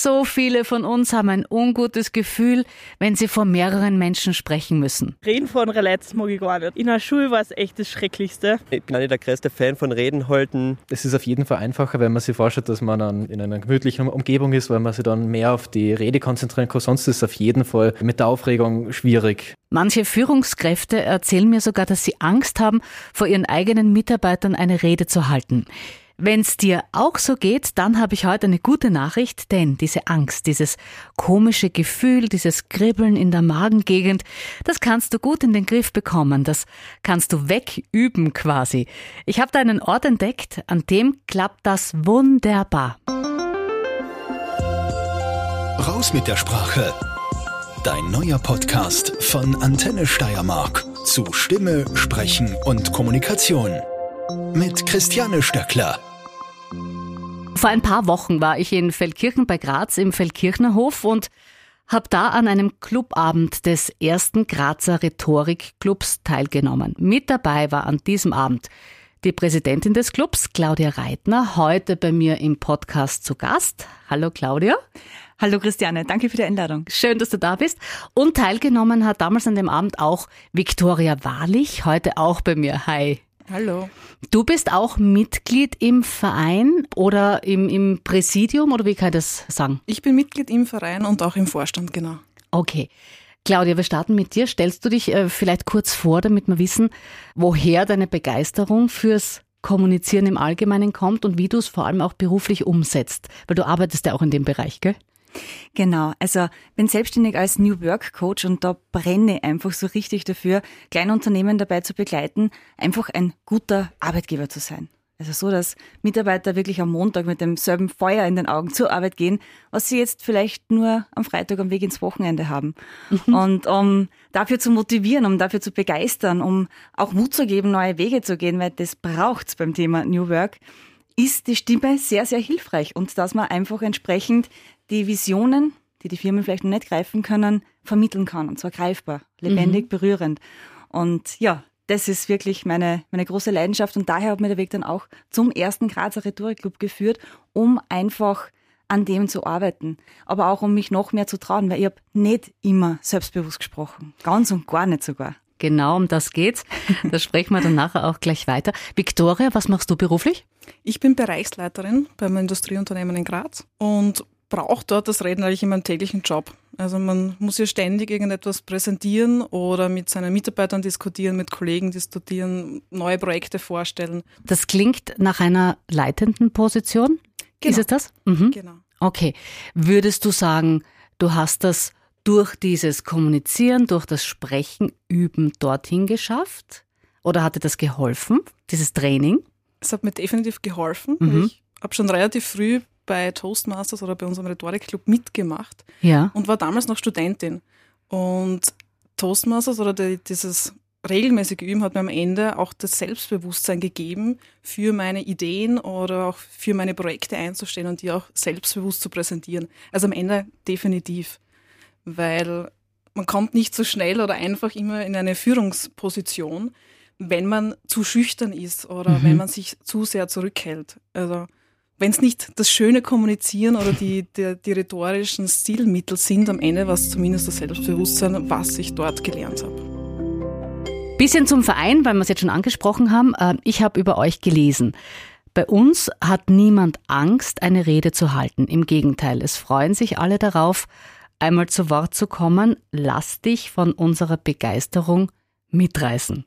So viele von uns haben ein ungutes Gefühl, wenn sie vor mehreren Menschen sprechen müssen. Reden vor anderen Leuten mag ich gar nicht. In der Schule war es echt das Schrecklichste. Ich bin auch nicht der größte Fan von Reden halten. Es ist auf jeden Fall einfacher, wenn man sich vorstellt, dass man dann in einer gemütlichen Umgebung ist, weil man sich dann mehr auf die Rede konzentrieren kann. Sonst ist es auf jeden Fall mit der Aufregung schwierig. Manche Führungskräfte erzählen mir sogar, dass sie Angst haben, vor ihren eigenen Mitarbeitern eine Rede zu halten. Wenn's dir auch so geht, dann habe ich heute eine gute Nachricht, denn diese Angst, dieses komische Gefühl, dieses Kribbeln in der Magengegend, das kannst du gut in den Griff bekommen, das kannst du wegüben quasi. Ich habe da einen Ort entdeckt, an dem klappt das wunderbar. Raus mit der Sprache. Dein neuer Podcast von Antenne Steiermark zu Stimme, Sprechen und Kommunikation. Mit Christiane Stöckler. Vor ein paar Wochen war ich in Feldkirchen bei Graz im Feldkirchner Hof und habe da an einem Clubabend des ersten Grazer Rhetorikclubs teilgenommen. Mit dabei war an diesem Abend die Präsidentin des Clubs, Claudia Reitner, heute bei mir im Podcast zu Gast. Hallo Claudia. Hallo Christiane, danke für die Einladung. Schön, dass du da bist. Und teilgenommen hat damals an dem Abend auch Viktoria Wahrlich, heute auch bei mir. Hi. Hallo. Du bist auch Mitglied im Verein oder im, im Präsidium oder wie kann ich das sagen? Ich bin Mitglied im Verein und auch im Vorstand, genau. Okay. Claudia, wir starten mit dir. Stellst du dich äh, vielleicht kurz vor, damit wir wissen, woher deine Begeisterung fürs Kommunizieren im Allgemeinen kommt und wie du es vor allem auch beruflich umsetzt? Weil du arbeitest ja auch in dem Bereich, gell? Genau, also bin selbstständig als New Work Coach und da brenne ich einfach so richtig dafür, Kleinunternehmen dabei zu begleiten, einfach ein guter Arbeitgeber zu sein. Also so, dass Mitarbeiter wirklich am Montag mit demselben Feuer in den Augen zur Arbeit gehen, was sie jetzt vielleicht nur am Freitag am Weg ins Wochenende haben. Mhm. Und um dafür zu motivieren, um dafür zu begeistern, um auch Mut zu geben, neue Wege zu gehen, weil das braucht's beim Thema New Work, ist die Stimme sehr, sehr hilfreich und dass man einfach entsprechend die Visionen, die die Firmen vielleicht noch nicht greifen können, vermitteln kann. Und zwar greifbar, lebendig, mhm. berührend. Und ja, das ist wirklich meine, meine große Leidenschaft. Und daher hat mir der Weg dann auch zum ersten Grazer Rhetorikclub geführt, um einfach an dem zu arbeiten. Aber auch um mich noch mehr zu trauen, weil ich habe nicht immer selbstbewusst gesprochen. Ganz und gar nicht sogar. Genau, um das geht's. Da sprechen wir dann nachher auch gleich weiter. Victoria, was machst du beruflich? Ich bin Bereichsleiterin beim Industrieunternehmen in Graz und braucht dort das Reden eigentlich in meinem täglichen Job. Also man muss ja ständig irgendetwas präsentieren oder mit seinen Mitarbeitern diskutieren, mit Kollegen diskutieren, neue Projekte vorstellen. Das klingt nach einer leitenden Position. Genau. Ist es das? Mhm. Genau. Okay. Würdest du sagen, du hast das durch dieses Kommunizieren, durch das Sprechen, Üben dorthin geschafft? Oder hatte das geholfen, dieses Training? Es hat mir definitiv geholfen. Mhm. Ich habe schon relativ früh bei Toastmasters oder bei unserem Rhetorikclub mitgemacht ja. und war damals noch Studentin. Und Toastmasters oder die, dieses regelmäßige Üben hat mir am Ende auch das Selbstbewusstsein gegeben, für meine Ideen oder auch für meine Projekte einzustehen und die auch selbstbewusst zu präsentieren. Also am Ende definitiv, weil man kommt nicht so schnell oder einfach immer in eine Führungsposition, wenn man zu schüchtern ist oder mhm. wenn man sich zu sehr zurückhält. Also wenn es nicht das schöne Kommunizieren oder die, die, die rhetorischen Stilmittel sind, am Ende war es zumindest das Selbstbewusstsein, was ich dort gelernt habe. Bisschen zum Verein, weil wir es jetzt schon angesprochen haben. Äh, ich habe über euch gelesen. Bei uns hat niemand Angst, eine Rede zu halten. Im Gegenteil, es freuen sich alle darauf, einmal zu Wort zu kommen. Lass dich von unserer Begeisterung mitreißen.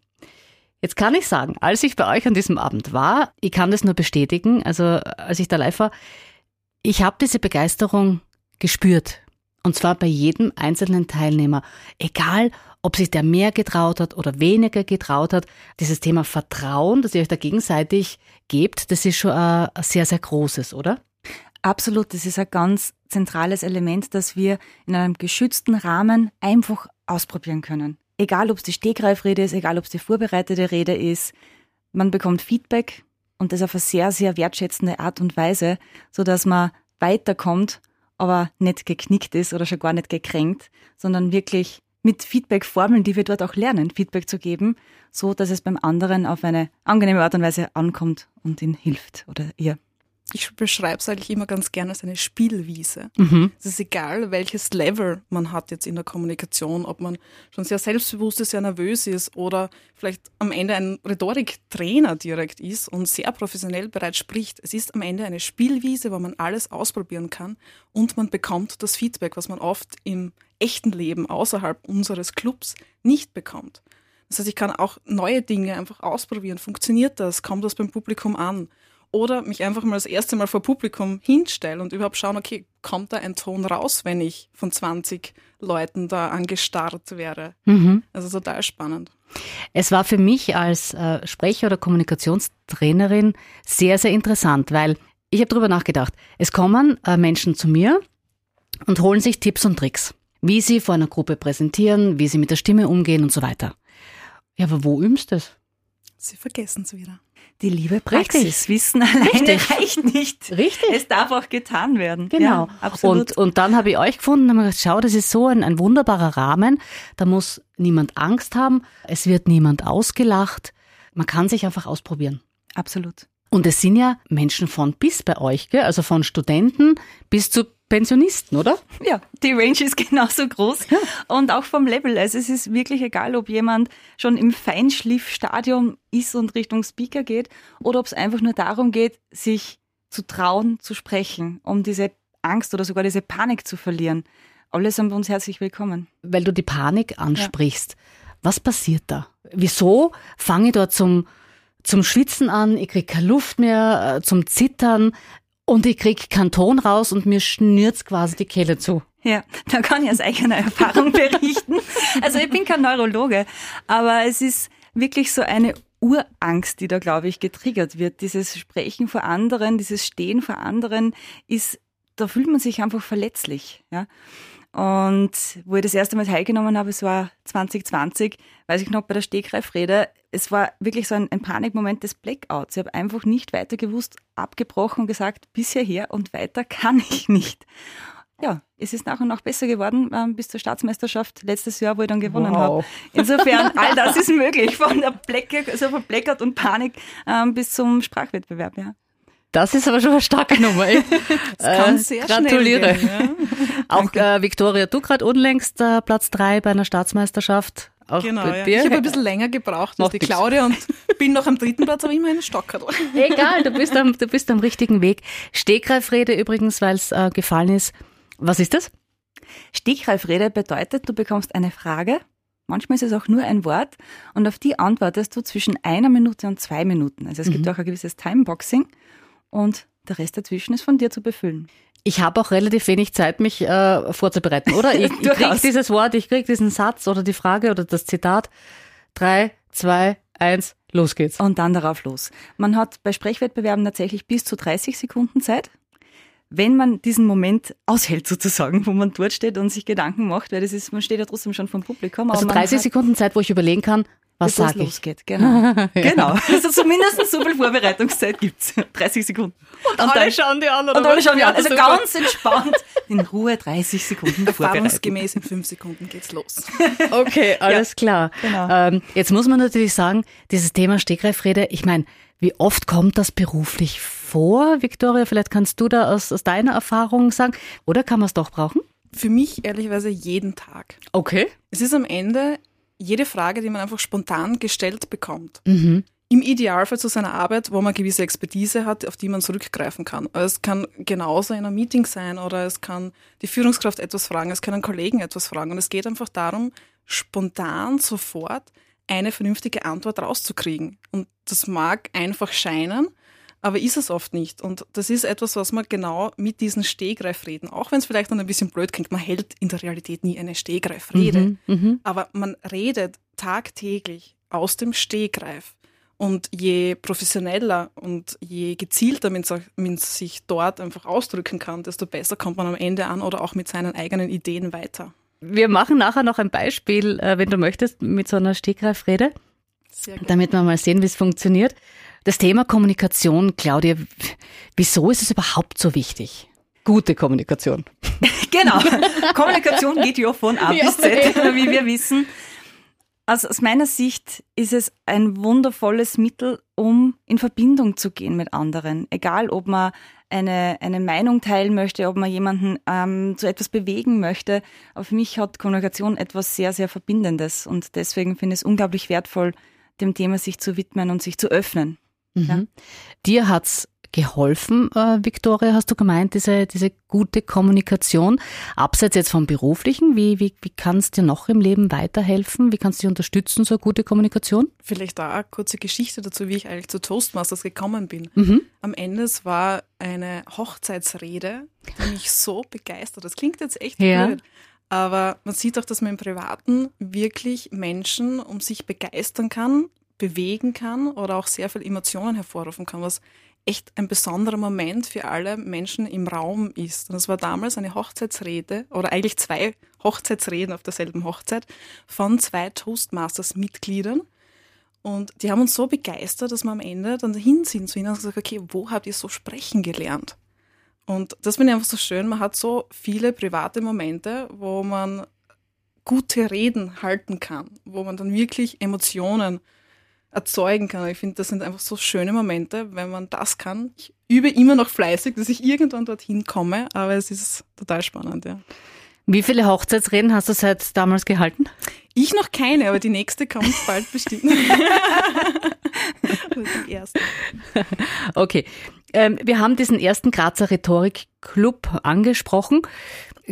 Jetzt kann ich sagen, als ich bei euch an diesem Abend war, ich kann das nur bestätigen, also als ich da live war, ich habe diese Begeisterung gespürt. Und zwar bei jedem einzelnen Teilnehmer. Egal, ob sich der mehr getraut hat oder weniger getraut hat. Dieses Thema Vertrauen, das ihr euch da gegenseitig gebt, das ist schon ein, sehr, sehr großes, oder? Absolut, das ist ein ganz zentrales Element, das wir in einem geschützten Rahmen einfach ausprobieren können egal ob es die Stegreifrede ist, egal ob es die vorbereitete Rede ist, man bekommt Feedback und das auf eine sehr, sehr wertschätzende Art und Weise, so dass man weiterkommt, aber nicht geknickt ist oder schon gar nicht gekränkt, sondern wirklich mit Feedback-Formeln, die wir dort auch lernen, Feedback zu geben, so dass es beim anderen auf eine angenehme Art und Weise ankommt und ihn hilft oder ihr. Ich beschreibe es eigentlich immer ganz gerne als eine Spielwiese. Mhm. Es ist egal, welches Level man hat jetzt in der Kommunikation, ob man schon sehr selbstbewusst ist, sehr nervös ist oder vielleicht am Ende ein Rhetoriktrainer direkt ist und sehr professionell bereits spricht. Es ist am Ende eine Spielwiese, wo man alles ausprobieren kann und man bekommt das Feedback, was man oft im echten Leben außerhalb unseres Clubs nicht bekommt. Das heißt, ich kann auch neue Dinge einfach ausprobieren. Funktioniert das? Kommt das beim Publikum an? Oder mich einfach mal das erste Mal vor Publikum hinstellen und überhaupt schauen, okay, kommt da ein Ton raus, wenn ich von 20 Leuten da angestarrt wäre? Mhm. Also total spannend. Es war für mich als äh, Sprecher oder Kommunikationstrainerin sehr, sehr interessant, weil ich habe darüber nachgedacht. Es kommen äh, Menschen zu mir und holen sich Tipps und Tricks, wie sie vor einer Gruppe präsentieren, wie sie mit der Stimme umgehen und so weiter. Ja, aber wo übst du es? Sie vergessen es wieder. Die liebe Praxis. Richtig. Wissen alleine Richtig. reicht nicht. Richtig. Es darf auch getan werden. Genau. Ja, absolut. Und, und dann habe ich euch gefunden und habe gedacht, schau, das ist so ein, ein wunderbarer Rahmen. Da muss niemand Angst haben. Es wird niemand ausgelacht. Man kann sich einfach ausprobieren. absolut. Und es sind ja Menschen von bis bei euch, gell? also von Studenten bis zu Pensionisten, oder? Ja, die Range ist genauso groß und auch vom Level. Also es ist wirklich egal, ob jemand schon im Feinschliffstadium ist und Richtung Speaker geht oder ob es einfach nur darum geht, sich zu trauen, zu sprechen, um diese Angst oder sogar diese Panik zu verlieren. Alle sind bei uns herzlich willkommen. Weil du die Panik ansprichst. Was passiert da? Wieso fange ich dort zum, zum Schwitzen an? Ich kriege keine Luft mehr, äh, zum Zittern und ich kriege keinen Ton raus und mir schnürt's quasi die Kehle zu. Ja, da kann ich aus eigener Erfahrung berichten. Also ich bin kein Neurologe, aber es ist wirklich so eine Urangst, die da, glaube ich, getriggert wird. Dieses Sprechen vor anderen, dieses Stehen vor anderen ist, da fühlt man sich einfach verletzlich. Ja? Und wo ich das erste Mal teilgenommen habe, es war 2020, weiß ich noch, bei der Stegreifrede, es war wirklich so ein, ein Panikmoment des Blackouts. Ich habe einfach nicht weiter gewusst, abgebrochen und gesagt, bis hierher und weiter kann ich nicht. Ja, es ist nach und nach besser geworden ähm, bis zur Staatsmeisterschaft letztes Jahr, wo ich dann gewonnen Wow. habe. Insofern, all das ist möglich, von der Black, also von Blackout und Panik ähm, bis zum Sprachwettbewerb. Ja. Das ist aber schon eine starke Nummer. Das kann Äh, sehr gratuliere. gehen. Ja. Auch äh, Victoria, du gerade unlängst äh, Platz drei bei einer Staatsmeisterschaft. Auch Genau, bei ja. dir. Ich habe ein bisschen länger gebraucht als die nix. Claudia und bin noch am dritten Platz, aber immerhin Stocker. Egal, du bist am, du bist am richtigen Weg. Stegreifrede übrigens, weil es äh, gefallen ist. Was ist das? Stegreifrede bedeutet, du bekommst eine Frage, manchmal ist es auch nur ein Wort, und auf die antwortest du zwischen einer Minute und zwei Minuten. Also es gibt auch ein gewisses Timeboxing und der Rest dazwischen ist von dir zu befüllen. Ich habe auch relativ wenig Zeit, mich äh, vorzubereiten, oder? Ich, ich krieg Durchaus. dieses Wort, ich krieg diesen Satz oder die Frage oder das Zitat. Drei, zwei, eins, los geht's. Und dann darauf los. Man hat bei Sprechwettbewerben tatsächlich bis zu 30 Sekunden Zeit. Wenn man diesen Moment aushält sozusagen, wo man dort steht und sich Gedanken macht, weil das ist, man steht ja trotzdem schon vom Publikum. Also man 30 hat- Sekunden Zeit, wo ich überlegen kann, was es sage ich. losgeht. Genau. genau. Also zumindest so viel Vorbereitungszeit gibt's. 30 Sekunden. Und, dann, schauen die an, und alle schauen die an. Also ganz entspannt, in Ruhe 30 Sekunden. Erfahrungsgemäß in fünf Sekunden geht's los. Okay, alles klar. genau. Ähm, jetzt muss man natürlich sagen, dieses Thema Stegreifrede, ich meine, wie oft kommt das beruflich vor? Victoria, vielleicht kannst du da aus, aus deiner Erfahrung sagen. Oder kann man es doch brauchen? Für mich ehrlicherweise jeden Tag. Okay. Es ist am Ende jede Frage, die man einfach spontan gestellt bekommt. Mhm. Im Idealfall zu seiner Arbeit, wo man gewisse Expertise hat, auf die man zurückgreifen kann. Aber es kann genauso in einem Meeting sein oder es kann die Führungskraft etwas fragen, es kann ein Kollegen etwas fragen. Und es geht einfach darum, spontan sofort eine vernünftige Antwort rauszukriegen. Und das mag einfach scheinen, aber ist es oft nicht. Und das ist etwas, was man genau mit diesen Stegreifreden, auch wenn es vielleicht dann ein bisschen blöd klingt, man hält in der Realität nie eine Stegreifrede, aber man redet tagtäglich aus dem Stegreif. Und je professioneller und je gezielter man sich- man sich dort einfach ausdrücken kann, desto besser kommt man am Ende an oder auch mit seinen eigenen Ideen weiter. Wir machen nachher noch ein Beispiel, äh, wenn du möchtest, mit so einer Stegreifrede, gerne. Damit wir mal sehen, wie es funktioniert. Das Thema Kommunikation, Claudia, wieso ist es überhaupt so wichtig? Gute Kommunikation. Genau. Kommunikation geht ja von A bis Z, wie wir wissen. Also aus meiner Sicht ist es ein wundervolles Mittel, um in Verbindung zu gehen mit anderen. Egal, ob man eine, eine Meinung teilen möchte, ob man jemanden ähm, zu etwas bewegen möchte. Für mich hat Kommunikation etwas sehr, sehr Verbindendes. Und deswegen finde ich es unglaublich wertvoll, dem Thema sich zu widmen und sich zu öffnen. Mhm. Ja. Dir hat's geholfen, äh, Victoria, hast du gemeint, diese, diese gute Kommunikation. Abseits jetzt vom Beruflichen, wie, wie, wie kann es dir noch im Leben weiterhelfen? Wie kannst du dich unterstützen, so eine gute Kommunikation? Vielleicht da eine kurze Geschichte dazu, wie ich eigentlich zu Toastmasters gekommen bin. Mhm. Am Ende es war eine Hochzeitsrede, die mich so begeistert. Das klingt jetzt echt Ja. blöd. Aber man sieht auch, dass man im Privaten wirklich Menschen um sich begeistern kann, bewegen kann oder auch sehr viel Emotionen hervorrufen kann, was echt ein besonderer Moment für alle Menschen im Raum ist. Und das war damals eine Hochzeitsrede oder eigentlich zwei Hochzeitsreden auf derselben Hochzeit von zwei Toastmasters-Mitgliedern. Und die haben uns so begeistert, dass wir am Ende dann hin sind zu ihnen und gesagt, okay, wo habt ihr so sprechen gelernt? Und das finde ich einfach so schön. Man hat so viele private Momente, wo man gute Reden halten kann, wo man dann wirklich Emotionen erzeugen kann. Ich finde, das sind einfach so schöne Momente, wenn man das kann. Ich übe immer noch fleißig, dass ich irgendwann dorthin komme, aber es ist total spannend, ja. Wie viele Hochzeitsreden hast du seit damals gehalten? Ich noch keine, aber die nächste kommt bald bestimmt. Die erste. Okay. Ähm, wir haben diesen ersten Grazer Rhetorik-Club angesprochen.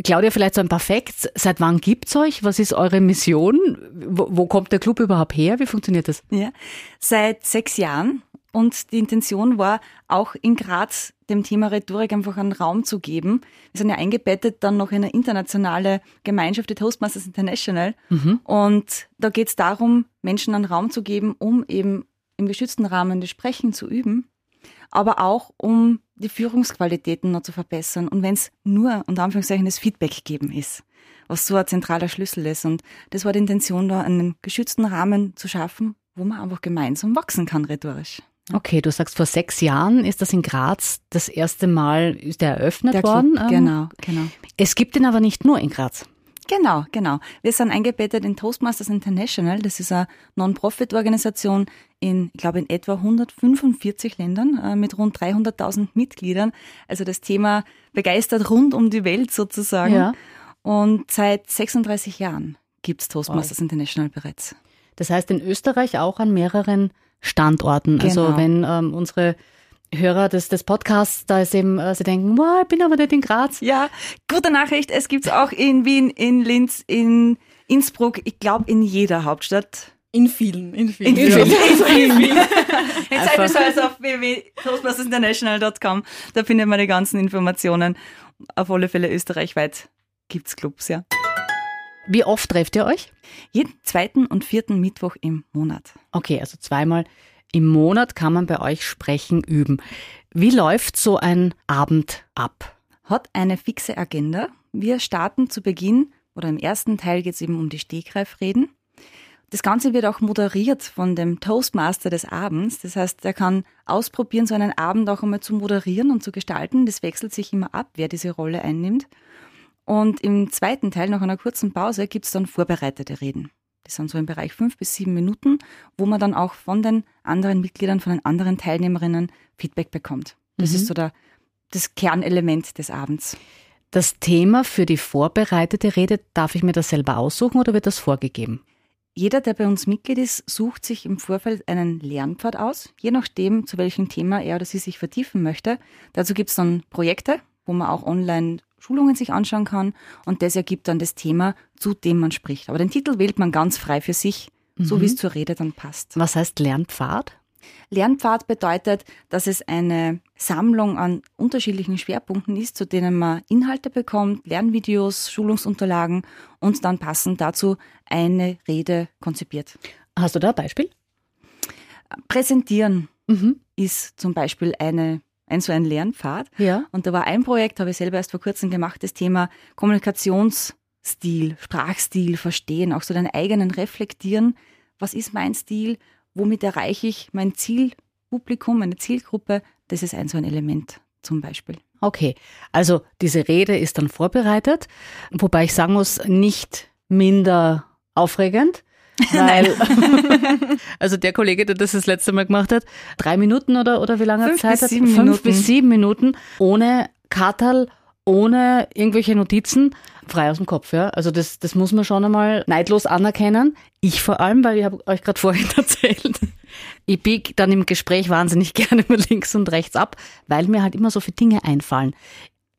Claudia, vielleicht so ein paar Facts. Seit wann gibt's euch? Was ist eure Mission? Wo, wo kommt der Club überhaupt her? Wie funktioniert das? Ja, seit sechs Jahren. Und die Intention war, auch in Graz dem Thema Rhetorik einfach einen Raum zu geben. Wir sind ja eingebettet dann noch in eine internationale Gemeinschaft, die Toastmasters International. Und da geht es darum, Menschen einen Raum zu geben, um eben im geschützten Rahmen das Sprechen zu üben, aber auch um die Führungsqualitäten noch zu verbessern. Und wenn es nur, unter Anführungszeichen, das Feedback geben ist, was so ein zentraler Schlüssel ist. Und das war die Intention, da einen geschützten Rahmen zu schaffen, wo man einfach gemeinsam wachsen kann rhetorisch. Okay, du sagst, vor sechs Jahren ist das in Graz das erste Mal ist der eröffnet Der worden. Club, Ähm, genau, genau. Es gibt ihn aber nicht nur in Graz. Genau, genau. Wir sind eingebettet in Toastmasters International. Das ist eine Non-Profit-Organisation in, ich glaube, in etwa 145 Ländern äh, mit rund 300.000 Mitgliedern. Also das Thema begeistert rund um die Welt sozusagen. Ja. Und seit 36 Jahren gibt's Toastmasters International bereits. Das heißt in Österreich auch an mehreren Standorten. Also Genau. wenn ähm, unsere Hörer des, des Podcasts da ist eben, äh, sie denken, wow, ich bin aber nicht in Graz. Ja, gute Nachricht. Es gibt's auch in Wien, in Linz, in Innsbruck. Ich glaube, in jeder Hauptstadt. In vielen, in vielen. In vielen. In vielen. Jetzt Einfach- seid ihr so also auf www.toastmastersinternational.com. Da findet man die ganzen Informationen. Auf alle Fälle österreichweit gibt's Clubs, ja. Wie oft trefft ihr euch? Jeden zweiten und vierten Mittwoch im Monat. Okay, also zweimal im Monat kann man bei euch sprechen üben. Wie läuft so ein Abend ab? Hat eine fixe Agenda. Wir starten zu Beginn oder im ersten Teil geht's eben um die Stegreifreden. Das Ganze wird auch moderiert von dem Toastmaster des Abends. Das heißt, er kann ausprobieren, so einen Abend auch einmal zu moderieren und zu gestalten. Das wechselt sich immer ab, wer diese Rolle einnimmt. Und im zweiten Teil, nach einer kurzen Pause, gibt's dann vorbereitete Reden. Die sind so im Bereich fünf bis sieben Minuten, wo man dann auch von den anderen Mitgliedern, von den anderen Teilnehmerinnen Feedback bekommt. Das Mhm. ist so der, das Kernelement des Abends. Das Thema für die vorbereitete Rede, darf ich mir das selber aussuchen oder wird das vorgegeben? Jeder, der bei uns Mitglied ist, sucht sich im Vorfeld einen Lernpfad aus, je nachdem, zu welchem Thema er oder sie sich vertiefen möchte. Dazu gibt es dann Projekte, wo man auch online Schulungen sich anschauen kann und das ergibt dann das Thema, zu dem man spricht. Aber den Titel wählt man ganz frei für sich, so wie es zur Rede dann passt. Was heißt Lernpfad? Lernpfad bedeutet, dass es eine Sammlung an unterschiedlichen Schwerpunkten ist, zu denen man Inhalte bekommt, Lernvideos, Schulungsunterlagen und dann passend dazu eine Rede konzipiert. Hast du da ein Beispiel? Präsentieren Mhm. ist zum Beispiel eine, ein so ein Lernpfad. Ja. Und da war ein Projekt, habe ich selber erst vor kurzem gemacht, das Thema Kommunikationsstil, Sprachstil verstehen, auch so deinen eigenen reflektieren. Was ist mein Stil? Womit erreiche ich mein Zielpublikum, meine Zielgruppe? Das ist ein so ein Element zum Beispiel. Okay, also diese Rede ist dann vorbereitet, wobei ich sagen muss, nicht minder aufregend. Weil, also der Kollege, der das das letzte Mal gemacht hat, drei Minuten oder, oder wie lange Fünf Zeit bis hat? sieben Fünf Minuten. bis sieben Minuten ohne Katerl, ohne irgendwelche Notizen, frei aus dem Kopf. Ja? Also das, das muss man schon einmal neidlos anerkennen. Ich vor allem, weil ich habe euch gerade vorhin erzählt, ich biege dann im Gespräch wahnsinnig gerne immer links und rechts ab, weil mir halt immer so viele Dinge einfallen.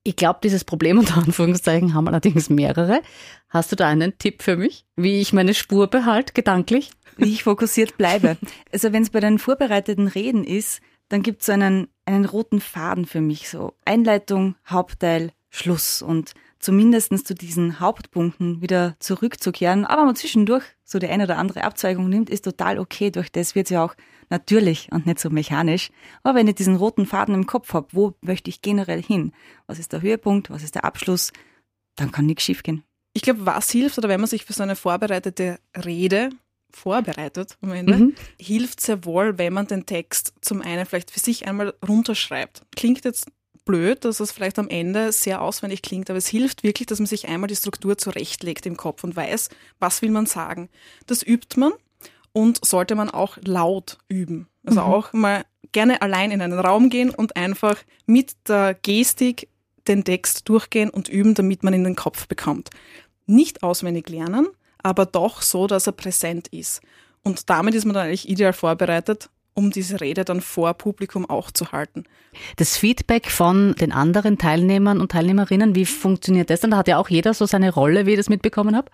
Ich glaube, dieses Problem unter Anführungszeichen haben allerdings mehrere. Hast du da einen Tipp für mich, wie ich meine Spur behalte, gedanklich? wie ich fokussiert bleibe. Also wenn es bei den vorbereiteten Reden ist, dann gibt es einen, einen roten Faden für mich. So Einleitung, Hauptteil, Schluss. Und zumindest zu diesen Hauptpunkten wieder zurückzukehren. Aber man zwischendurch so die eine oder andere Abzweigung nimmt, ist total okay. Durch das wird ja auch natürlich und nicht so mechanisch. Aber wenn ich diesen roten Faden im Kopf habe, wo möchte ich generell hin? Was ist der Höhepunkt? Was ist der Abschluss? Dann kann nichts schiefgehen. Ich glaube, was hilft, oder wenn man sich für so eine vorbereitete Rede vorbereitet am Ende, Mhm. hilft sehr wohl, wenn man den Text zum einen vielleicht für sich einmal runterschreibt. Klingt jetzt blöd, dass es vielleicht am Ende sehr auswendig klingt, aber es hilft wirklich, dass man sich einmal die Struktur zurechtlegt im Kopf und weiß, was will man sagen. Das übt man und sollte man auch laut üben. Also auch mal gerne allein in einen Raum gehen und einfach mit der Gestik den Text durchgehen und üben, damit man ihn in den Kopf bekommt. Nicht auswendig lernen, aber doch so, dass er präsent ist. Und damit ist man dann eigentlich ideal vorbereitet, um diese Rede dann vor Publikum auch zu halten. Das Feedback von den anderen Teilnehmern und Teilnehmerinnen, wie funktioniert das dann? Da hat ja auch jeder so seine Rolle, wie ich das mitbekommen habe.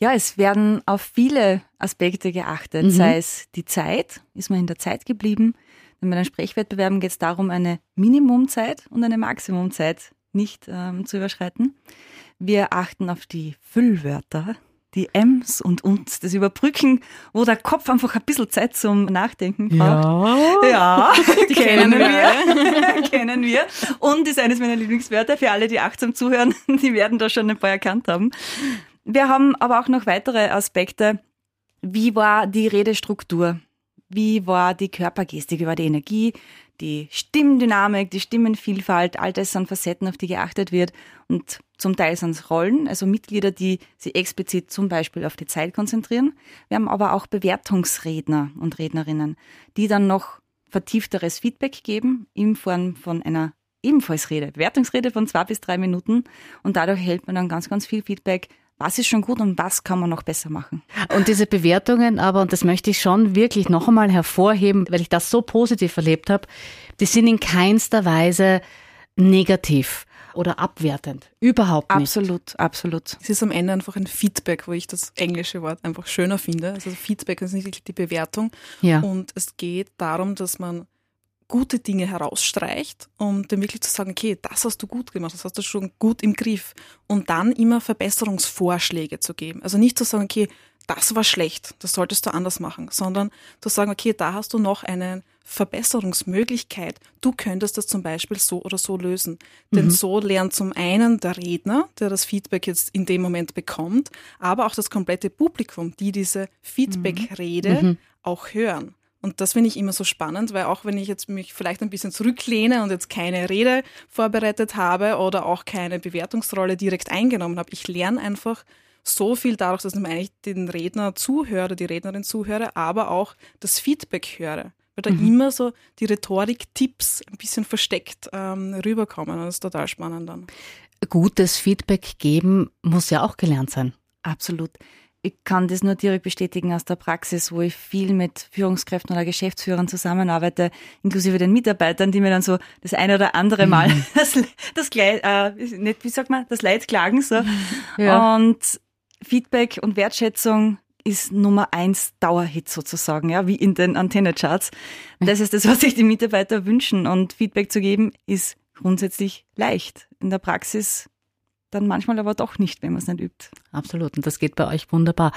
Ja, es werden auf viele Aspekte geachtet, Mhm. sei es die Zeit, ist man in der Zeit geblieben. Denn bei den Sprechwettbewerben geht es darum, eine Minimumzeit und eine Maximumzeit nicht ähm, zu überschreiten. Wir achten auf die Füllwörter, die Ms und uns, das Überbrücken, wo der Kopf einfach ein bisschen Zeit zum Nachdenken braucht. Ja, die kennen wir. kennen wir. Und ist eines meiner Lieblingswörter für alle, die achtsam zuhören, die werden da schon ein paar erkannt haben. Wir haben aber auch noch weitere Aspekte. Wie war die Redestruktur? Wie war die Körpergestik? Wie war die Energie? Die Stimmdynamik, die Stimmenvielfalt, all das sind Facetten, auf die geachtet wird. Und zum Teil sind es Rollen, also Mitglieder, die sich explizit zum Beispiel auf die Zeit konzentrieren. Wir haben aber auch Bewertungsredner und Rednerinnen, die dann noch vertiefteres Feedback geben in Form von einer ebenfalls Rede, Bewertungsrede von zwei bis drei Minuten. Und dadurch erhält man dann ganz, ganz viel Feedback. Was ist schon gut und was kann man noch besser machen? Und diese Bewertungen aber, und das möchte ich schon wirklich noch einmal hervorheben, weil ich das so positiv erlebt habe, die sind in keinster Weise negativ oder abwertend. Überhaupt nicht. Absolut, absolut. Es ist am Ende einfach ein Feedback, wo ich das englische Wort einfach schöner finde. Also Feedback ist nicht wirklich die Bewertung. Ja. Und es geht darum, dass man gute Dinge herausstreicht, um dann wirklich zu sagen, okay, das hast du gut gemacht, das hast du schon gut im Griff. Und dann immer Verbesserungsvorschläge zu geben. Also nicht zu sagen, okay, das war schlecht, das solltest du anders machen, sondern zu sagen, okay, da hast du noch eine Verbesserungsmöglichkeit. Du könntest das zum Beispiel so oder so lösen. Denn so lernt zum einen der Redner, der das Feedback jetzt in dem Moment bekommt, aber auch das komplette Publikum, die diese Feedback-Rede auch hören. Und das finde ich immer so spannend, weil auch wenn ich jetzt mich vielleicht ein bisschen zurücklehne und jetzt keine Rede vorbereitet habe oder auch keine Bewertungsrolle direkt eingenommen habe, ich lerne einfach so viel dadurch, dass ich eigentlich den Redner zuhöre, die Rednerin zuhöre, aber auch das Feedback höre. Weil da immer so die Rhetorik-Tipps ein bisschen versteckt ähm, rüberkommen. Und das ist total spannend dann. Gutes Feedback geben muss ja auch gelernt sein. Absolut. Ich kann das nur direkt bestätigen aus der Praxis, wo ich viel mit Führungskräften oder Geschäftsführern zusammenarbeite, inklusive den Mitarbeitern, die mir dann so das eine oder andere Mal das, das Glei- äh, nicht, wie sagt man, das Leid klagen, so. Ja. Und Feedback und Wertschätzung ist Nummer eins Dauerhit sozusagen, ja, wie in den Antennecharts. Das ist das, was sich die Mitarbeiter wünschen und Feedback zu geben ist grundsätzlich leicht. In der Praxis dann manchmal aber doch nicht, wenn man es nicht übt. Absolut. Und das geht bei euch wunderbar.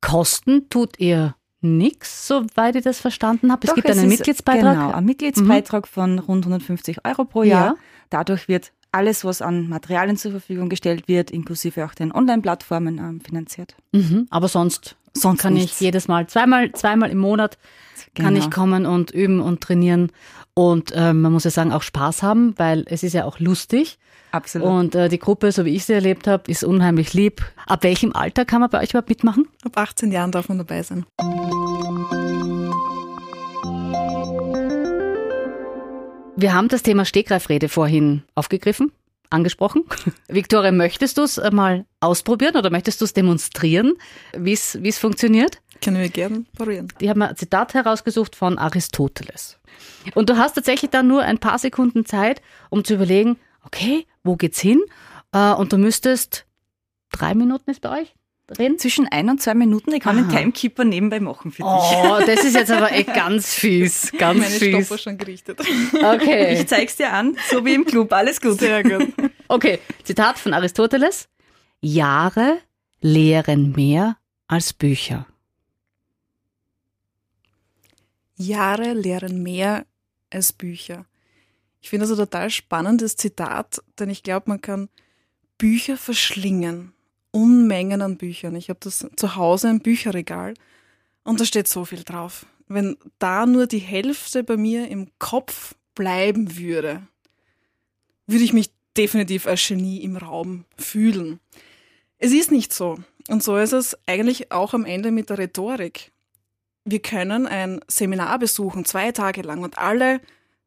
Kosten tut ihr nichts, soweit ich das verstanden habe. Es Doch, gibt es einen Mitgliedsbeitrag. Genau, ein Mitgliedsbeitrag von rund 150 Euro pro Ja. Jahr. Dadurch wird alles, was an Materialien zur Verfügung gestellt wird, inklusive auch den Online-Plattformen ähm, finanziert. Mhm. Aber sonst Sonst kann nichts. ich jedes Mal, zweimal, zweimal im Monat kann Genau. ich kommen und üben und trainieren. Und ähm, man muss ja sagen, auch Spaß haben, weil es ist ja auch lustig. Absolut. Und äh, die Gruppe, so wie ich sie erlebt habe, ist unheimlich lieb. Ab welchem Alter kann man bei euch überhaupt mitmachen? Ab 18 Jahren darf man dabei sein. Wir haben das Thema Stegreifrede vorhin aufgegriffen, angesprochen. Viktoria, möchtest du es mal ausprobieren oder möchtest du es demonstrieren, wie es wie es funktioniert? Können wir gerne probieren. Ich habe mir ein Zitat herausgesucht von Aristoteles. Und du hast tatsächlich dann nur ein paar Sekunden Zeit, um zu überlegen, okay, wo geht's hin? Äh, Und du müsstest drei Minuten ist bei euch reden? Zwischen ein und zwei Minuten, ich kann den Aha. Timekeeper nebenbei machen für dich. Oh, das ist jetzt aber echt ganz fies, ganz Meine fies. Stopper schon gerichtet. Okay. Ich zeig's dir an, so wie im Club, alles gut. Sehr gut. Okay, Zitat von Aristoteles. Jahre lehren mehr als Bücher. Jahre lehren mehr als Bücher. Ich finde das ein total spannendes Zitat, denn ich glaube, man kann Bücher verschlingen. Unmengen an Büchern. Ich habe das zu Hause im Bücherregal und da steht so viel drauf. Wenn da nur die Hälfte bei mir im Kopf bleiben würde, würde ich mich definitiv als Genie im Raum fühlen. Es ist nicht so. Und so ist es eigentlich auch am Ende mit der Rhetorik wir können ein Seminar besuchen, zwei Tage lang und alle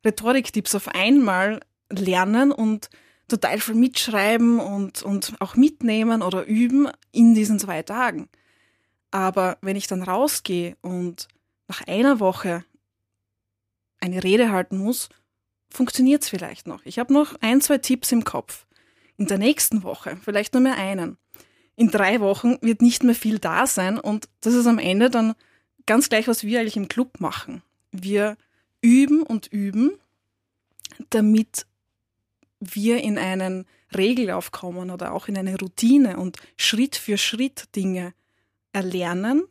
Rhetoriktipps auf einmal lernen und total viel mitschreiben und, und auch mitnehmen oder üben in diesen zwei Tagen. Aber wenn ich dann rausgehe und nach einer Woche eine Rede halten muss, funktioniert es vielleicht noch. Ich habe noch ein, zwei Tipps im Kopf. In der nächsten Woche vielleicht nur mehr einen. In drei Wochen wird nicht mehr viel da sein und das ist am Ende dann ganz gleich, was wir eigentlich im Club machen. Wir üben und üben, damit wir in einen Regellauf kommen oder auch in eine Routine und Schritt für Schritt Dinge erlernen,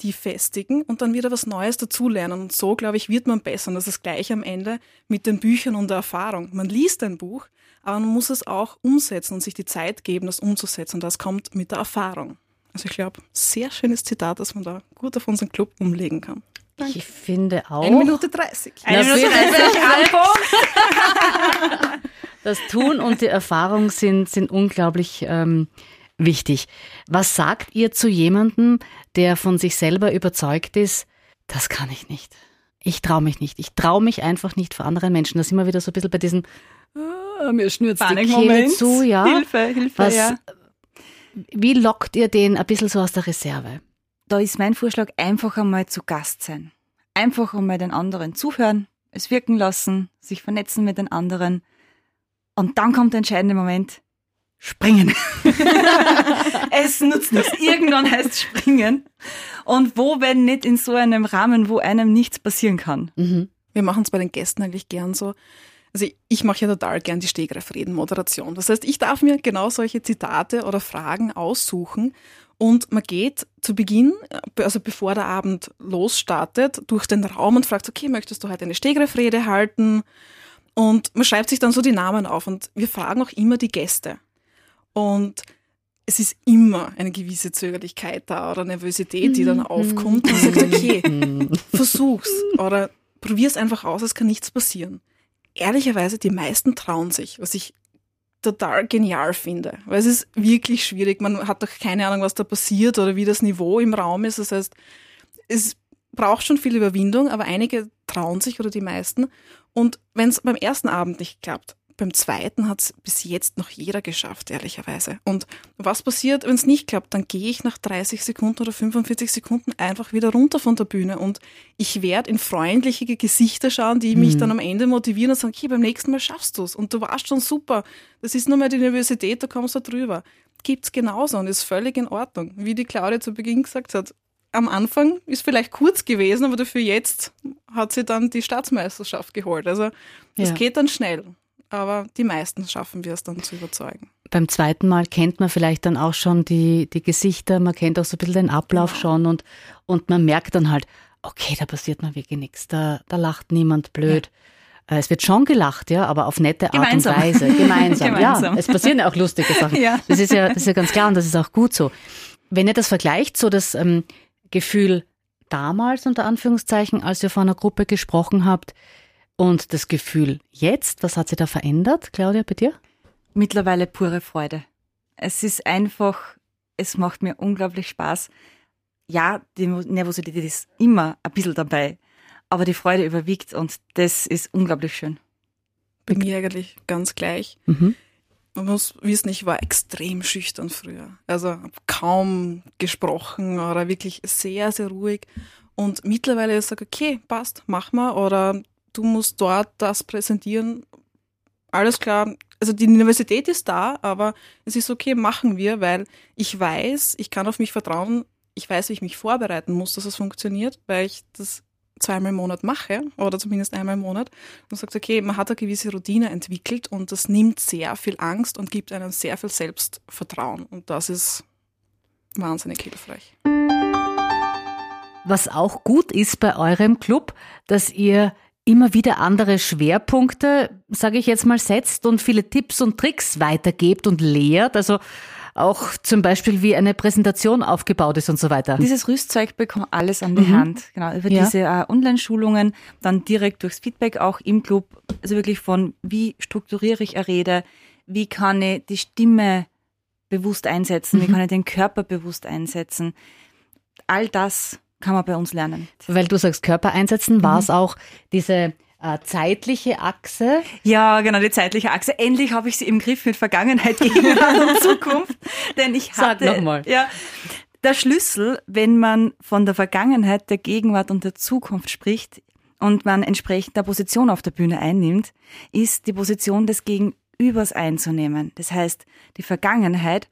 die festigen und dann wieder was Neues dazulernen. Und so, glaube ich, wird man besser. Und das ist gleich am Ende mit den Büchern und der Erfahrung. Man liest ein Buch, aber man muss es auch umsetzen und sich die Zeit geben, das umzusetzen. Und das kommt mit der Erfahrung. Also ich glaube, sehr schönes Zitat, dass man da gut auf unseren Club umlegen kann. Ich finde auch. Eine Minute 30. Eine Minute Das Tun und die Erfahrung sind, sind unglaublich ähm, wichtig. Was sagt ihr zu jemandem, der von sich selber überzeugt ist, das kann ich nicht. Ich traue mich nicht. Ich traue mich einfach nicht vor anderen Menschen. Da sind wir wieder so ein bisschen bei diesem, ah, mir schnürzt die Kehle zu, ja. Hilfe, Hilfe, Was, ja. Wie lockt ihr den ein bisschen so aus der Reserve? Da ist mein Vorschlag, einfach einmal zu Gast sein. Einfach einmal den anderen zuhören, es wirken lassen, sich vernetzen mit den anderen. Und dann kommt der entscheidende Moment. Springen. es nutzt nichts. Irgendwann heißt springen. Und wo, wenn nicht in so einem Rahmen, wo einem nichts passieren kann? Mhm. Wir machen es bei den Gästen eigentlich gern so. Also ich, ich mache ja total gern die Stegreifreden-Moderation. Das heißt, ich darf mir genau solche Zitate oder Fragen aussuchen und man geht zu Beginn, also bevor der Abend losstartet, durch den Raum und fragt, okay, möchtest du heute eine Stegreifrede halten? Und man schreibt sich dann so die Namen auf und wir fragen auch immer die Gäste. Und es ist immer eine gewisse Zögerlichkeit da oder Nervosität, die dann aufkommt und sagt, okay, versuch's oder probier's einfach aus, es kann nichts passieren. Ehrlicherweise, die meisten trauen sich, was ich total genial finde, weil es ist wirklich schwierig. Man hat doch keine Ahnung, was da passiert oder wie das Niveau im Raum ist. Das heißt, es braucht schon viel Überwindung, aber einige trauen sich oder die meisten. Und wenn es beim ersten Abend nicht klappt, beim zweiten hat es bis jetzt noch jeder geschafft, ehrlicherweise. Und was passiert, wenn es nicht klappt? Dann gehe ich nach 30 Sekunden oder 45 Sekunden einfach wieder runter von der Bühne und ich werde in freundliche Gesichter schauen, die mich dann am Ende motivieren und sagen, okay, beim nächsten Mal schaffst du es und du warst schon super. Das ist nur mal die Nervosität, da kommst du drüber. Gibt's genauso und ist völlig in Ordnung. Wie die Claudia zu Beginn gesagt hat, am Anfang ist vielleicht kurz gewesen, aber dafür jetzt hat sie dann die Staatsmeisterschaft geholt. Also das Ja. geht dann schnell. Aber die meisten schaffen wir es dann zu überzeugen. Beim zweiten Mal kennt man vielleicht dann auch schon die, die Gesichter, man kennt auch so ein bisschen den Ablauf Genau. schon und, und man merkt dann halt, okay, da passiert mal wirklich nichts, da, da lacht niemand blöd. Äh, Es wird schon gelacht, ja, aber auf nette Art Gemeinsam. und Weise. Gemeinsam. Gemeinsam. Ja, es passieren ja auch lustige Sachen. Ja. Das ist ja, das ist ja ganz klar und das ist auch gut so. Wenn ihr das vergleicht, so das ähm, Gefühl damals unter Anführungszeichen, als ihr vor einer Gruppe gesprochen habt und das Gefühl jetzt, was hat sich da verändert, Claudia, bei dir? Mittlerweile pure Freude. Es ist einfach, es macht mir unglaublich Spaß. Ja, die Nervosität ist immer ein bisschen dabei, aber die Freude überwiegt und das ist unglaublich schön. Bei mir eigentlich ganz gleich. Mhm. Man muss wissen, ich war extrem schüchtern früher. Also hab kaum gesprochen oder wirklich sehr, sehr ruhig. Und mittlerweile sage ich, okay, passt, mach mal. Oder du musst dort das präsentieren. Alles klar. Also die Universität ist da, aber es ist okay, machen wir, weil ich weiß, ich kann auf mich vertrauen. Ich weiß, wie ich mich vorbereiten muss, dass es funktioniert, weil ich das zweimal im Monat mache oder zumindest einmal im Monat und sagt, okay, man hat eine gewisse Routine entwickelt und das nimmt sehr viel Angst und gibt einem sehr viel Selbstvertrauen und das ist wahnsinnig hilfreich. Was auch gut ist bei eurem Club, dass ihr immer wieder andere Schwerpunkte, sage ich jetzt mal, setzt und viele Tipps und Tricks weitergebt und lehrt. Also auch zum Beispiel, wie eine Präsentation aufgebaut ist und so weiter. Dieses Rüstzeug bekommt alles an die mhm. Hand. Genau, über ja. diese äh, Online-Schulungen, dann direkt durchs Feedback auch im Club. Also wirklich von, wie strukturiere ich eine Rede, wie kann ich die Stimme bewusst einsetzen, mhm. wie kann ich den Körper bewusst einsetzen. All das kann man bei uns lernen. Weil du sagst Körper einsetzen, war es mhm. auch diese äh, zeitliche Achse. Ja, genau, die zeitliche Achse. Endlich habe ich sie im Griff mit Vergangenheit, Gegenwart und Zukunft. Denn ich hatte, Sag nochmal. Ja, der Schlüssel, wenn man von der Vergangenheit, der Gegenwart und der Zukunft spricht und man entsprechend der Position auf der Bühne einnimmt, ist die Position des Gegenübers einzunehmen. Das heißt, die Vergangenheit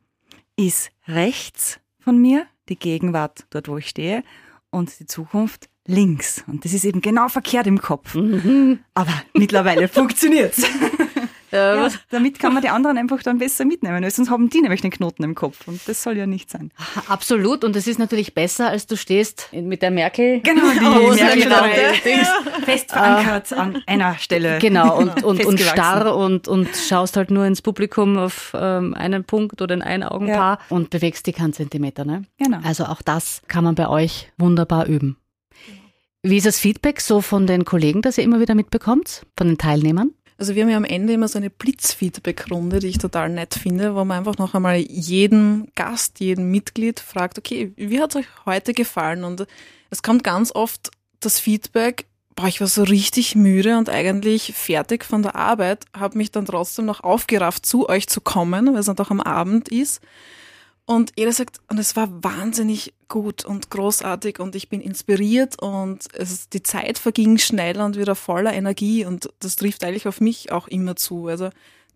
ist rechts von mir, die Gegenwart dort, wo ich stehe, und die Zukunft links. Und das ist eben genau verkehrt im Kopf. Mhm. Aber mittlerweile funktioniert's. Ja, damit kann man die anderen einfach dann besser mitnehmen, weil sonst haben die nämlich den Knoten im Kopf und das soll ja nicht sein. Absolut und das ist natürlich besser, als du stehst mit der Merkel. Genau, die Merkel ja. fest verankert an einer Stelle. Genau und, und, und starr und, und schaust halt nur ins Publikum auf ähm, einen Punkt oder in ein Augenpaar ja. und bewegst die keinen Zentimeter. Ne? Genau. Also auch das kann man bei euch wunderbar üben. Wie ist das Feedback so von den Kollegen, das ihr immer wieder mitbekommt, von den Teilnehmern? Also wir haben ja am Ende immer so eine Blitzfeedback-Runde, die ich total nett finde, wo man einfach noch einmal jeden Gast, jeden Mitglied fragt, okay, wie hat es euch heute gefallen? Und es kommt ganz oft das Feedback, boah, ich war so richtig müde und eigentlich fertig von der Arbeit, habe mich dann trotzdem noch aufgerafft, zu euch zu kommen, weil es dann doch am Abend ist. Und jeder sagt, und es war wahnsinnig gut und großartig und ich bin inspiriert und es, die Zeit verging schnell und wieder voller Energie und das trifft eigentlich auf mich auch immer zu. Also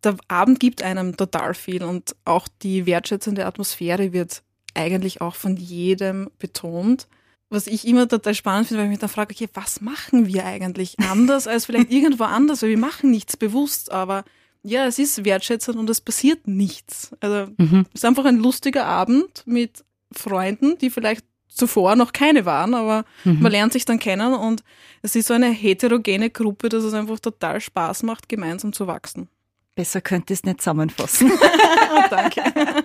der Abend gibt einem total viel und auch die wertschätzende Atmosphäre wird eigentlich auch von jedem betont. Was ich immer total spannend finde, weil ich mich dann frage, okay, was machen wir eigentlich anders als vielleicht irgendwo anders, weil wir machen nichts bewusst, aber ja, es ist wertschätzend und es passiert nichts. Also mhm. es ist einfach ein lustiger Abend mit Freunden, die vielleicht zuvor noch keine waren, aber mhm. man lernt sich dann kennen und es ist so eine heterogene Gruppe, dass es einfach total Spaß macht, gemeinsam zu wachsen. Besser könnte es nicht zusammenfassen. Danke.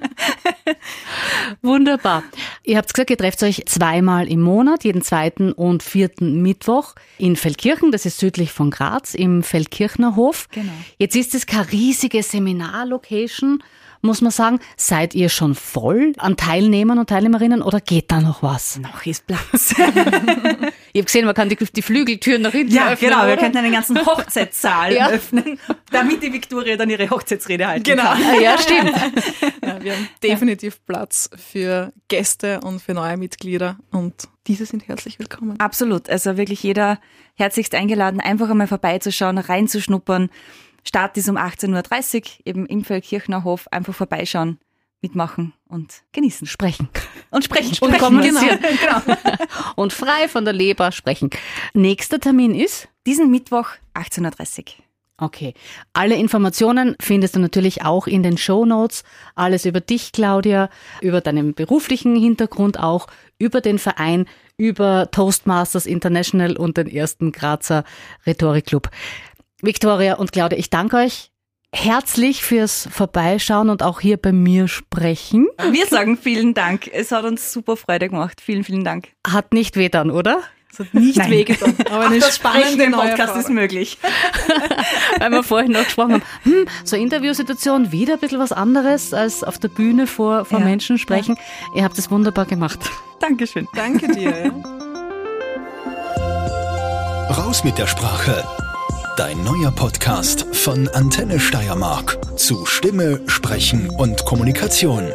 Wunderbar. Ihr habt gesagt, ihr trefft euch zweimal im Monat, jeden zweiten und vierten Mittwoch in Feldkirchen, das ist südlich von Graz, im Feldkirchner Hof. Genau. Jetzt ist es keine riesige Seminarlocation, muss man sagen. Seid ihr schon voll an Teilnehmern und Teilnehmerinnen oder geht da noch was? Noch ist Platz. ich habe gesehen, man kann die, die Flügeltüren nach hinten ja, öffnen. Ja, genau. Oder? Wir könnten einen ganzen Hochzeitssaal ja. öffnen, damit die Viktoria dann ihre Hochzeitsrede halten genau. kann. Ah, ja, stimmt. Ja, wir haben definitiv Platz für Gäste und für neue Mitglieder und diese sind herzlich willkommen. Absolut. Also wirklich jeder herzlichst eingeladen, einfach einmal vorbeizuschauen, reinzuschnuppern. Start ist um 18.30 Uhr eben im Feldkirchner Hof. Einfach vorbeischauen, mitmachen und genießen. Sprechen. Und sprechen. Und sprechen. kommunizieren. Genau. genau. und frei von der Leber sprechen. Nächster Termin ist? Diesen Mittwoch 18.30 Uhr. Okay. Alle Informationen findest du natürlich auch in den Show Notes. Alles über dich, Claudia, über deinen beruflichen Hintergrund auch, über den Verein, über Toastmasters International und den ersten Grazer Rhetorikclub. Victoria und Claudia, ich danke euch herzlich fürs Vorbeischauen und auch hier bei mir sprechen. Wir sagen vielen Dank. Es hat uns super Freude gemacht. Vielen, vielen Dank. Hat nicht wehtan, oder? Es hat nicht Nein. wehgetan, aber eine das Sprechen spannende im neue Podcast ist möglich. Weil wir vorhin noch gesprochen haben, hm, so Interviewsituation, wieder ein bisschen was anderes als auf der Bühne vor, vor Ja. Menschen sprechen. Ihr habt es wunderbar gemacht. Dankeschön. Danke dir. Raus mit der Sprache. Dein neuer Podcast von Antenne Steiermark zu Stimme, Sprechen und Kommunikation.